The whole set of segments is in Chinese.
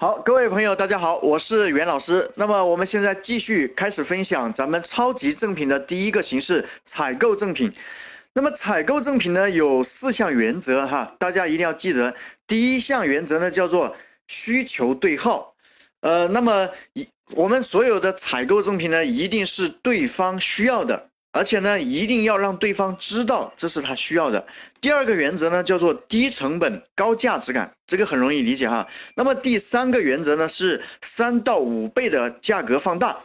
好，各位朋友，大家好，我是袁老师。那么我们现在继续开始分享咱们超级赠品的第一个形式——采购赠品。那么采购赠品呢，有四项原则哈，大家一定要记得。第一项原则呢，叫做需求对号。呃，那么一我们所有的采购赠品呢，一定是对方需要的。而且呢，一定要让对方知道这是他需要的。第二个原则呢，叫做低成本高价值感，这个很容易理解哈。那么第三个原则呢，是三到五倍的价格放大。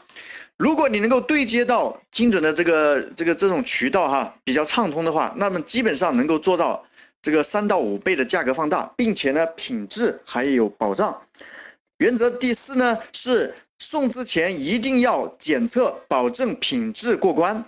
如果你能够对接到精准的这个这个这种渠道哈，比较畅通的话，那么基本上能够做到这个三到五倍的价格放大，并且呢，品质还有保障。原则第四呢，是送之前一定要检测，保证品质过关。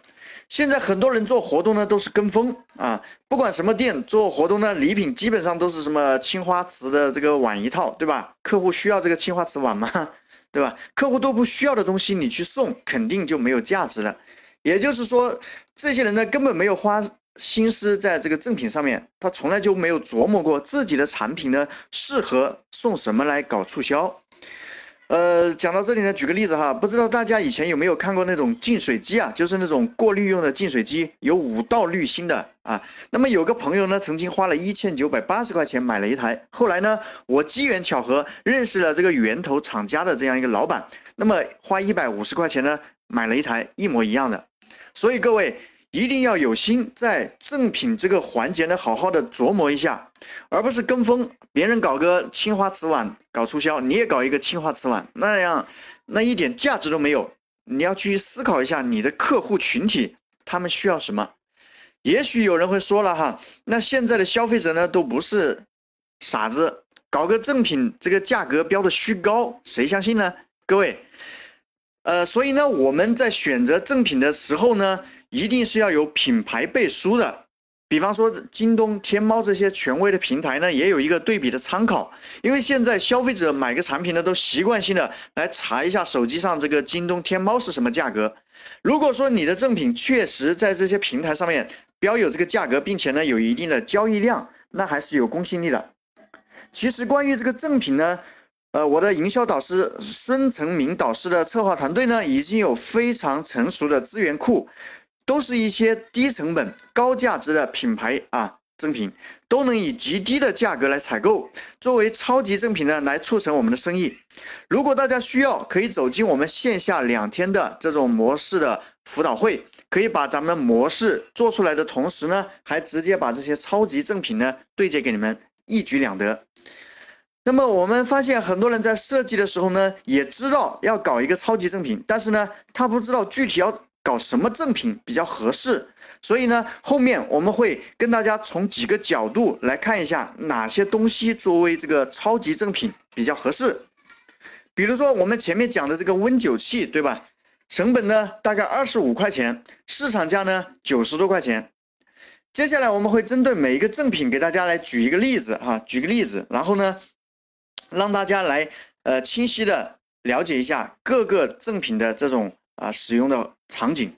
现在很多人做活动呢，都是跟风啊，不管什么店做活动呢，礼品基本上都是什么青花瓷的这个碗一套，对吧？客户需要这个青花瓷碗吗？对吧？客户都不需要的东西，你去送肯定就没有价值了。也就是说，这些人呢根本没有花心思在这个赠品上面，他从来就没有琢磨过自己的产品呢适合送什么来搞促销。呃，讲到这里呢，举个例子哈，不知道大家以前有没有看过那种净水机啊，就是那种过滤用的净水机，有五道滤芯的啊。那么有个朋友呢，曾经花了一千九百八十块钱买了一台，后来呢，我机缘巧合认识了这个源头厂家的这样一个老板，那么花一百五十块钱呢，买了一台一模一样的。所以各位。一定要有心在赠品这个环节呢，好好的琢磨一下，而不是跟风，别人搞个青花瓷碗搞促销，你也搞一个青花瓷碗，那样那一点价值都没有。你要去思考一下你的客户群体，他们需要什么？也许有人会说了哈，那现在的消费者呢都不是傻子，搞个赠品这个价格标的虚高，谁相信呢？各位，呃，所以呢我们在选择赠品的时候呢。一定是要有品牌背书的，比方说京东、天猫这些权威的平台呢，也有一个对比的参考。因为现在消费者买个产品呢，都习惯性的来查一下手机上这个京东、天猫是什么价格。如果说你的赠品确实在这些平台上面标有这个价格，并且呢有一定的交易量，那还是有公信力的。其实关于这个赠品呢，呃，我的营销导师孙成明导师的策划团队呢，已经有非常成熟的资源库。都是一些低成本高价值的品牌啊，赠品都能以极低的价格来采购，作为超级赠品呢来促成我们的生意。如果大家需要，可以走进我们线下两天的这种模式的辅导会，可以把咱们模式做出来的同时呢，还直接把这些超级赠品呢对接给你们，一举两得。那么我们发现很多人在设计的时候呢，也知道要搞一个超级赠品，但是呢，他不知道具体要。搞什么赠品比较合适？所以呢，后面我们会跟大家从几个角度来看一下哪些东西作为这个超级赠品比较合适。比如说我们前面讲的这个温酒器，对吧？成本呢大概二十五块钱，市场价呢九十多块钱。接下来我们会针对每一个赠品给大家来举一个例子哈，举个例子，然后呢让大家来呃清晰的了解一下各个赠品的这种。啊，使用的场景。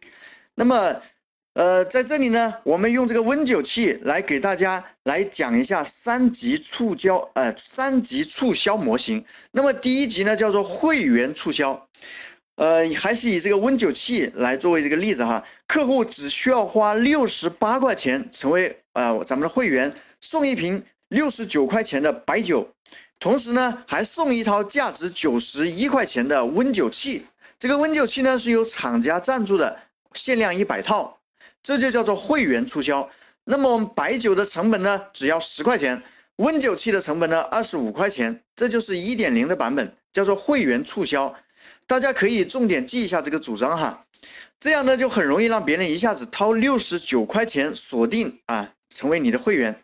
那么，呃，在这里呢，我们用这个温酒器来给大家来讲一下三级促销，呃，三级促销模型。那么第一级呢，叫做会员促销，呃，还是以这个温酒器来作为这个例子哈。客户只需要花六十八块钱成为呃咱们的会员，送一瓶六十九块钱的白酒，同时呢，还送一套价值九十一块钱的温酒器。这个温酒器呢是由厂家赞助的，限量一百套，这就叫做会员促销。那么我们白酒的成本呢只要十块钱，温酒器的成本呢二十五块钱，这就是一点零的版本，叫做会员促销。大家可以重点记一下这个主张哈，这样呢就很容易让别人一下子掏六十九块钱锁定啊，成为你的会员。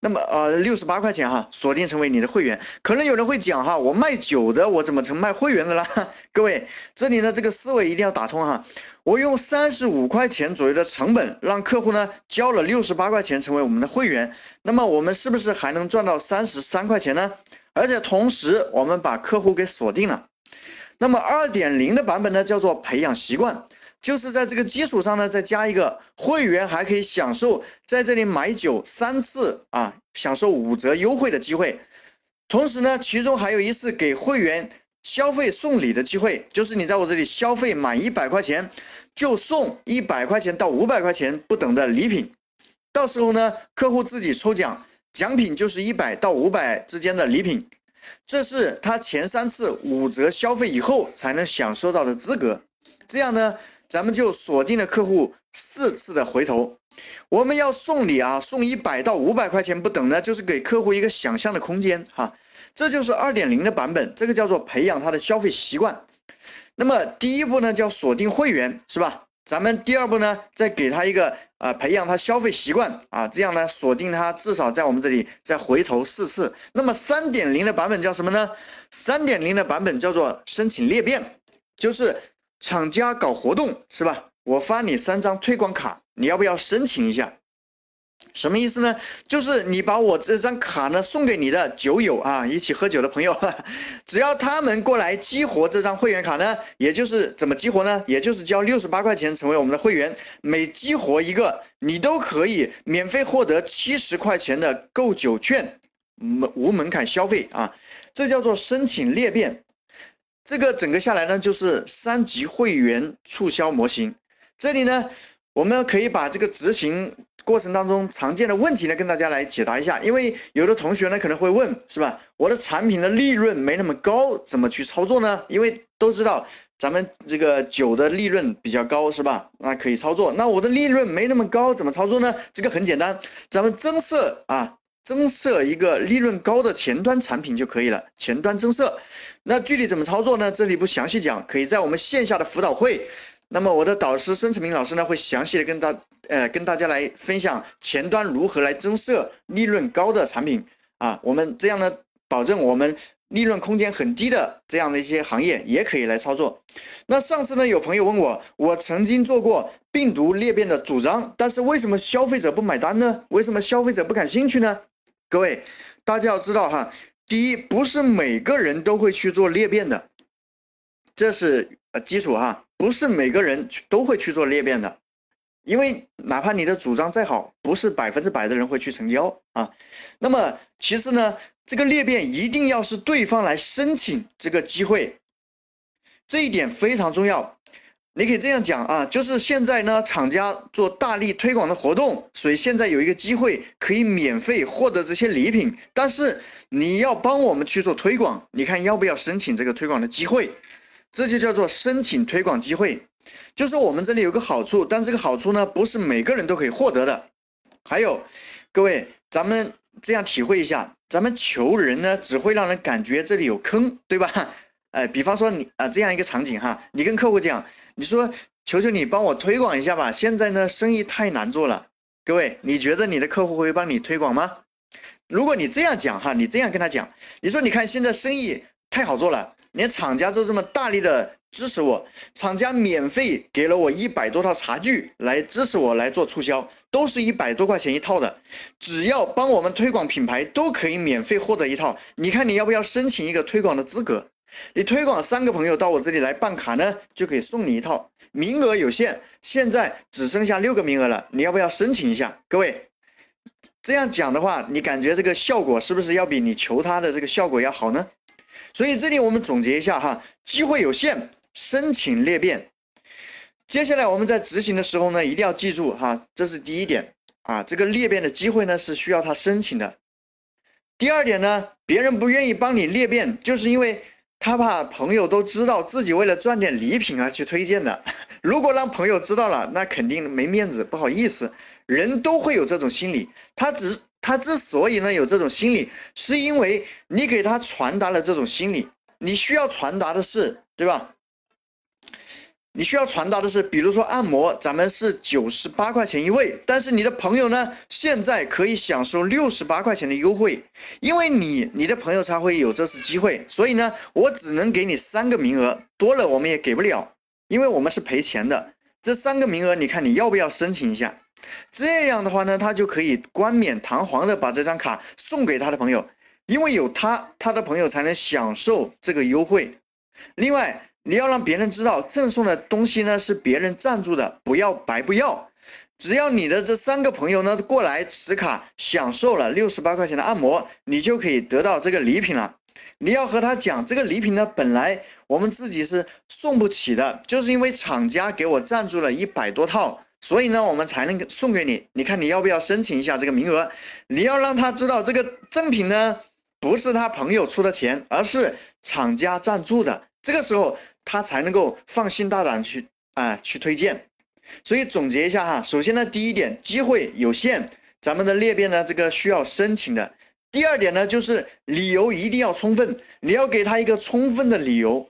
那么呃六十八块钱哈，锁定成为你的会员。可能有人会讲哈，我卖酒的，我怎么成卖会员的啦？各位，这里呢这个思维一定要打通哈。我用三十五块钱左右的成本，让客户呢交了六十八块钱成为我们的会员，那么我们是不是还能赚到三十三块钱呢？而且同时我们把客户给锁定了。那么二点零的版本呢叫做培养习惯。就是在这个基础上呢，再加一个会员，还可以享受在这里买酒三次啊，享受五折优惠的机会。同时呢，其中还有一次给会员消费送礼的机会，就是你在我这里消费满一百块钱，就送一百块钱到五百块钱不等的礼品。到时候呢，客户自己抽奖，奖品就是一百到五百之间的礼品。这是他前三次五折消费以后才能享受到的资格。这样呢，咱们就锁定了客户四次的回头。我们要送礼啊，送一百到五百块钱不等呢，就是给客户一个想象的空间哈。这就是二点零的版本，这个叫做培养他的消费习惯。那么第一步呢，叫锁定会员，是吧？咱们第二步呢，再给他一个啊，培养他消费习惯啊，这样呢，锁定他至少在我们这里再回头四次。那么三点零的版本叫什么呢？三点零的版本叫做申请裂变，就是厂家搞活动，是吧？我发你三张推广卡，你要不要申请一下？什么意思呢？就是你把我这张卡呢送给你的酒友啊，一起喝酒的朋友，只要他们过来激活这张会员卡呢，也就是怎么激活呢？也就是交六十八块钱成为我们的会员，每激活一个，你都可以免费获得七十块钱的购酒券，门无门槛消费啊，这叫做申请裂变。这个整个下来呢，就是三级会员促销模型。这里呢，我们可以把这个执行过程当中常见的问题呢，跟大家来解答一下。因为有的同学呢可能会问，是吧？我的产品的利润没那么高，怎么去操作呢？因为都知道咱们这个酒的利润比较高，是吧？那可以操作。那我的利润没那么高，怎么操作呢？这个很简单，咱们增设啊，增设一个利润高的前端产品就可以了。前端增设，那具体怎么操作呢？这里不详细讲，可以在我们线下的辅导会。那么我的导师孙成明老师呢，会详细的跟大呃跟大家来分享前端如何来增设利润高的产品啊，我们这样呢，保证我们利润空间很低的这样的一些行业也可以来操作。那上次呢，有朋友问我，我曾经做过病毒裂变的主张，但是为什么消费者不买单呢？为什么消费者不感兴趣呢？各位，大家要知道哈，第一，不是每个人都会去做裂变的，这是呃基础哈。不是每个人都会去做裂变的，因为哪怕你的主张再好，不是百分之百的人会去成交啊。那么其次呢，这个裂变一定要是对方来申请这个机会，这一点非常重要。你可以这样讲啊，就是现在呢，厂家做大力推广的活动，所以现在有一个机会可以免费获得这些礼品，但是你要帮我们去做推广，你看要不要申请这个推广的机会？这就叫做申请推广机会，就是我们这里有个好处，但这个好处呢，不是每个人都可以获得的。还有，各位，咱们这样体会一下，咱们求人呢，只会让人感觉这里有坑，对吧？哎，比方说你啊，这样一个场景哈，你跟客户讲，你说，求求你帮我推广一下吧，现在呢，生意太难做了。各位，你觉得你的客户会帮你推广吗？如果你这样讲哈，你这样跟他讲，你说，你看现在生意太好做了。连厂家都这么大力的支持我，厂家免费给了我一百多套茶具来支持我来做促销，都是一百多块钱一套的，只要帮我们推广品牌都可以免费获得一套。你看你要不要申请一个推广的资格？你推广三个朋友到我这里来办卡呢，就可以送你一套，名额有限，现在只剩下六个名额了，你要不要申请一下？各位，这样讲的话，你感觉这个效果是不是要比你求他的这个效果要好呢？所以这里我们总结一下哈，机会有限，申请裂变。接下来我们在执行的时候呢，一定要记住哈，这是第一点啊，这个裂变的机会呢是需要他申请的。第二点呢，别人不愿意帮你裂变，就是因为他怕朋友都知道自己为了赚点礼品而去推荐的。如果让朋友知道了，那肯定没面子，不好意思。人都会有这种心理，他只。他之所以呢有这种心理，是因为你给他传达了这种心理。你需要传达的是，对吧？你需要传达的是，比如说按摩，咱们是九十八块钱一位，但是你的朋友呢，现在可以享受六十八块钱的优惠，因为你你的朋友才会有这次机会，所以呢，我只能给你三个名额，多了我们也给不了，因为我们是赔钱的。这三个名额，你看你要不要申请一下？这样的话呢，他就可以冠冕堂皇的把这张卡送给他的朋友，因为有他，他的朋友才能享受这个优惠。另外，你要让别人知道赠送的东西呢是别人赞助的，不要白不要。只要你的这三个朋友呢过来持卡享受了六十八块钱的按摩，你就可以得到这个礼品了。你要和他讲，这个礼品呢本来我们自己是送不起的，就是因为厂家给我赞助了一百多套，所以呢我们才能送给你。你看你要不要申请一下这个名额？你要让他知道这个赠品呢不是他朋友出的钱，而是厂家赞助的，这个时候他才能够放心大胆去啊去推荐。所以总结一下哈，首先呢，第一点，机会有限，咱们的裂变呢，这个需要申请的。第二点呢，就是理由一定要充分，你要给他一个充分的理由。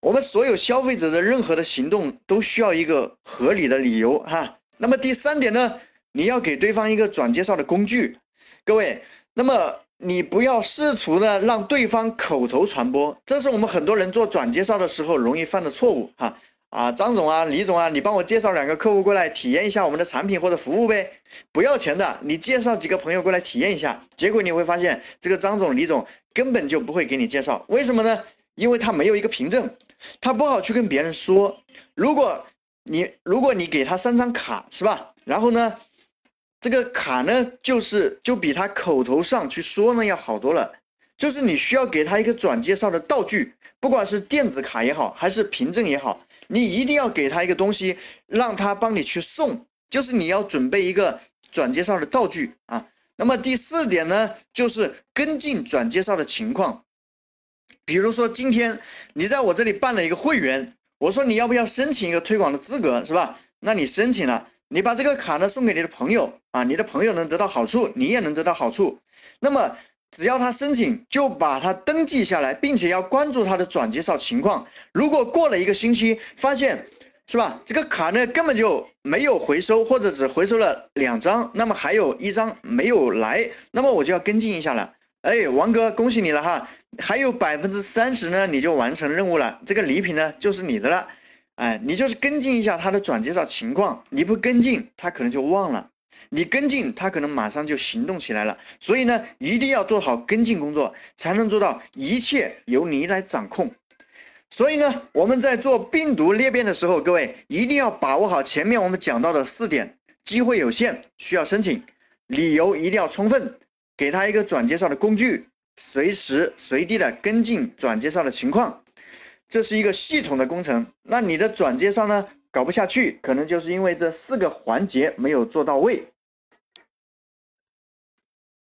我们所有消费者的任何的行动都需要一个合理的理由哈。那么第三点呢，你要给对方一个转介绍的工具。各位，那么你不要试图呢让对方口头传播，这是我们很多人做转介绍的时候容易犯的错误哈。啊，张总啊，李总啊，你帮我介绍两个客户过来体验一下我们的产品或者服务呗，不要钱的，你介绍几个朋友过来体验一下，结果你会发现这个张总、李总根本就不会给你介绍，为什么呢？因为他没有一个凭证，他不好去跟别人说。如果你如果你给他三张卡是吧？然后呢，这个卡呢就是就比他口头上去说呢要好多了，就是你需要给他一个转介绍的道具，不管是电子卡也好，还是凭证也好。你一定要给他一个东西，让他帮你去送，就是你要准备一个转介绍的道具啊。那么第四点呢，就是跟进转介绍的情况。比如说今天你在我这里办了一个会员，我说你要不要申请一个推广的资格，是吧？那你申请了，你把这个卡呢送给你的朋友啊，你的朋友能得到好处，你也能得到好处。那么只要他申请，就把他登记下来，并且要关注他的转介绍情况。如果过了一个星期，发现是吧，这个卡呢根本就没有回收，或者只回收了两张，那么还有一张没有来，那么我就要跟进一下了。哎，王哥，恭喜你了哈，还有百分之三十呢，你就完成任务了，这个礼品呢就是你的了。哎，你就是跟进一下他的转介绍情况，你不跟进，他可能就忘了。你跟进，他可能马上就行动起来了。所以呢，一定要做好跟进工作，才能做到一切由你来掌控。所以呢，我们在做病毒裂变的时候，各位一定要把握好前面我们讲到的四点：机会有限，需要申请；理由一定要充分，给他一个转介绍的工具，随时随地的跟进转介绍的情况。这是一个系统的工程。那你的转介绍呢，搞不下去，可能就是因为这四个环节没有做到位。